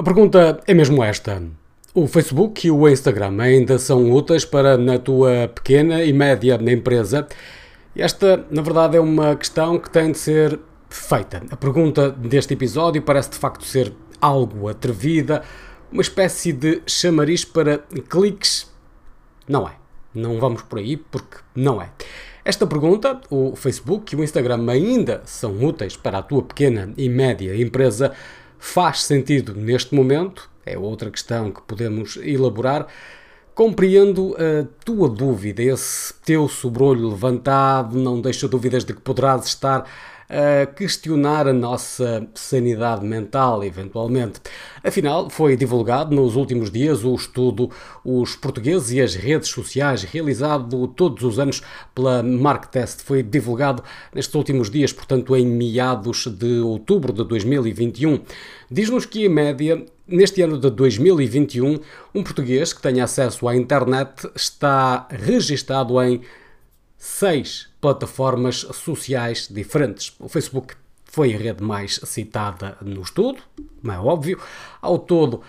A pergunta é mesmo esta. O Facebook e o Instagram ainda são úteis para na tua pequena e média empresa? Esta, na verdade, é uma questão que tem de ser feita. A pergunta deste episódio parece de facto ser algo atrevida, uma espécie de chamariz para cliques. Não é. Não vamos por aí porque não é. Esta pergunta, o Facebook e o Instagram ainda são úteis para a tua pequena e média empresa, faz sentido neste momento? É outra questão que podemos elaborar. Compreendo a tua dúvida, esse teu sobrolho levantado, não deixa dúvidas de que poderás estar a questionar a nossa sanidade mental, eventualmente. Afinal, foi divulgado nos últimos dias o estudo Os Portugueses e as Redes Sociais, realizado todos os anos pela Marktest. Foi divulgado nestes últimos dias, portanto, em meados de outubro de 2021. Diz-nos que, em média, neste ano de 2021, um português que tenha acesso à internet está registado em seis plataformas sociais diferentes. O Facebook foi a rede mais citada no estudo, como é óbvio. Ao todo,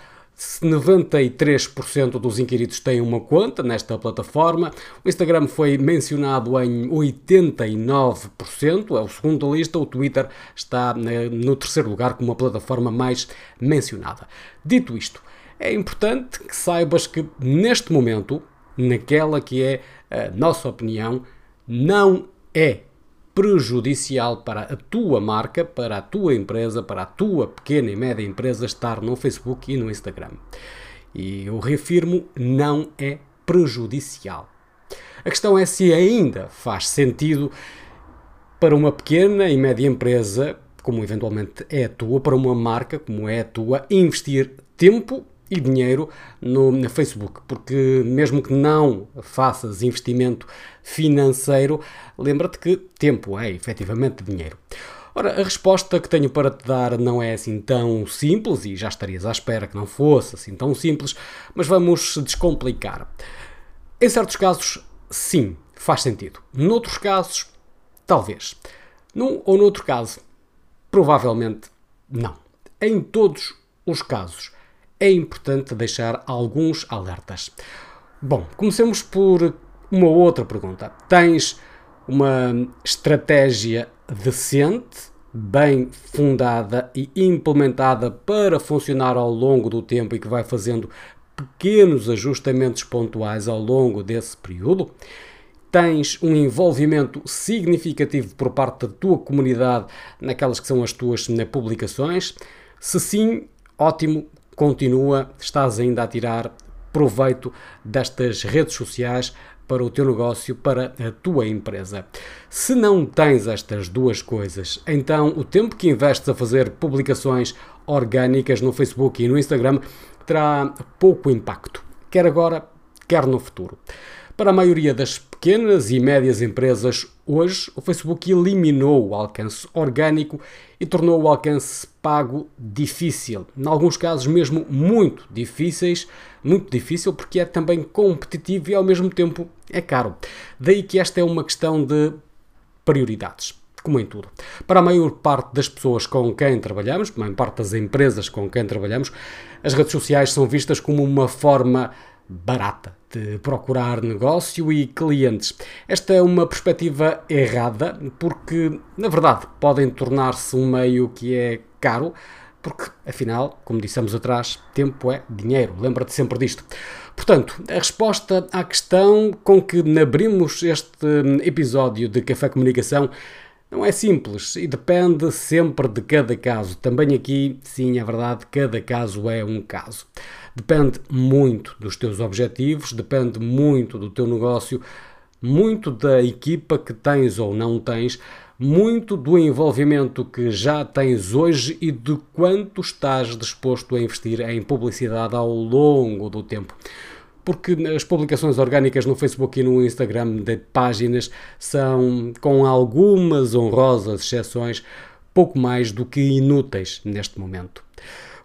93% dos inquiridos têm uma conta nesta plataforma. O Instagram foi mencionado em 89%, é o segundo da lista. O Twitter está no terceiro lugar como a plataforma mais mencionada. Dito isto, é importante que saibas que neste momento, naquela que é a nossa opinião, não é prejudicial para a tua marca, para a tua empresa, para a tua pequena e média empresa estar no Facebook e no Instagram. E eu reafirmo, não é prejudicial. A questão é se ainda faz sentido para uma pequena e média empresa, como eventualmente é a tua, para uma marca como é a tua, investir tempo e dinheiro no, Facebook, porque mesmo que não faças investimento financeiro, lembra-te que tempo é efetivamente dinheiro. Ora, a resposta que tenho para te dar não é assim tão simples, e já estarias à espera que não fosse assim tão simples, mas vamos descomplicar. Em certos casos, sim, faz sentido. Noutros casos, talvez. Num ou noutro caso, provavelmente não. Em todos os casos, é importante deixar alguns alertas. Bom, comecemos por uma outra pergunta. Tens uma estratégia decente, bem fundada e implementada para funcionar ao longo do tempo e que vai fazendo pequenos ajustamentos pontuais ao longo desse período? Tens um envolvimento significativo por parte da tua comunidade naquelas que são as tuas publicações? Se sim, ótimo, continua, estás ainda a tirar proveito destas redes sociais para o teu negócio, para a tua empresa. Se não tens estas duas coisas, então o tempo que investes a fazer publicações orgânicas no Facebook e no Instagram terá pouco impacto, quer agora, quer no futuro. Para a maioria das pequenas e médias empresas, hoje o Facebook eliminou o alcance orgânico e tornou o alcance pago difícil. Em alguns casos, mesmo muito difíceis, muito difícil porque é também competitivo e ao mesmo tempo é caro. Daí que esta é uma questão de prioridades como em tudo. Para a maior parte das pessoas com quem trabalhamos, para a maior parte das empresas com quem trabalhamos, as redes sociais são vistas como uma forma barata de procurar negócio e clientes. Esta é uma perspectiva errada porque, na verdade, podem tornar-se um meio que é caro, porque, afinal, como dissemos atrás, tempo é dinheiro. Lembra-te sempre disto. Portanto, a resposta à questão com que abrimos este episódio de Café Comunicação não é simples e depende sempre de cada caso. Também aqui, sim, é verdade, cada caso é um caso. Depende muito dos teus objetivos, depende muito do teu negócio, muito da equipa que tens ou não tens, muito do envolvimento que já tens hoje e de quanto estás disposto a investir em publicidade ao longo do tempo porque as publicações orgânicas no Facebook e no Instagram de páginas são, com algumas honrosas exceções, pouco mais do que inúteis neste momento.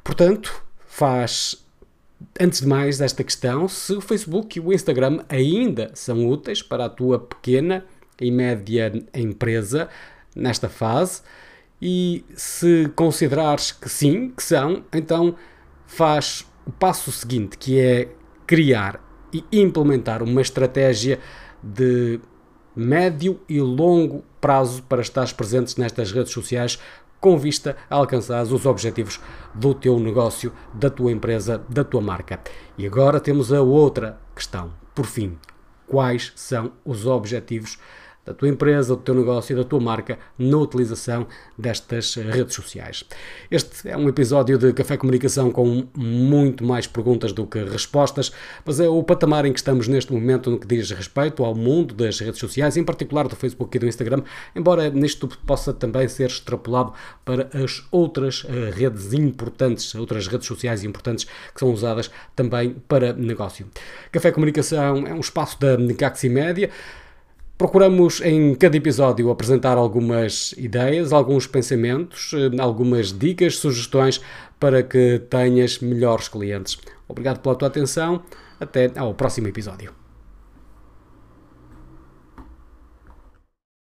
Portanto, faz Antes de mais, esta questão: se o Facebook e o Instagram ainda são úteis para a tua pequena e média empresa nesta fase, e se considerares que sim, que são, então faz o passo seguinte, que é criar e implementar uma estratégia de médio e longo prazo para estar presentes nestas redes sociais com vista a alcançar os objetivos do teu negócio, da tua empresa, da tua marca. E agora temos a outra questão. Por fim, quais são os objetivos da tua empresa, do teu negócio e da tua marca na utilização destas redes sociais. Este é um episódio de Café Comunicação com muito mais perguntas do que respostas, mas é o patamar em que estamos neste momento no que diz respeito ao mundo das redes sociais, em particular do Facebook e do Instagram, embora nisto possa também ser extrapolado para as outras eh, redes importantes, outras redes sociais importantes que são usadas também para negócio. Café Comunicação é um espaço da Gaxi Média. Procuramos em cada episódio apresentar algumas ideias, alguns pensamentos, eh, algumas dicas, sugestões para que tenhas melhores clientes. Obrigado pela tua atenção. Até ao próximo episódio.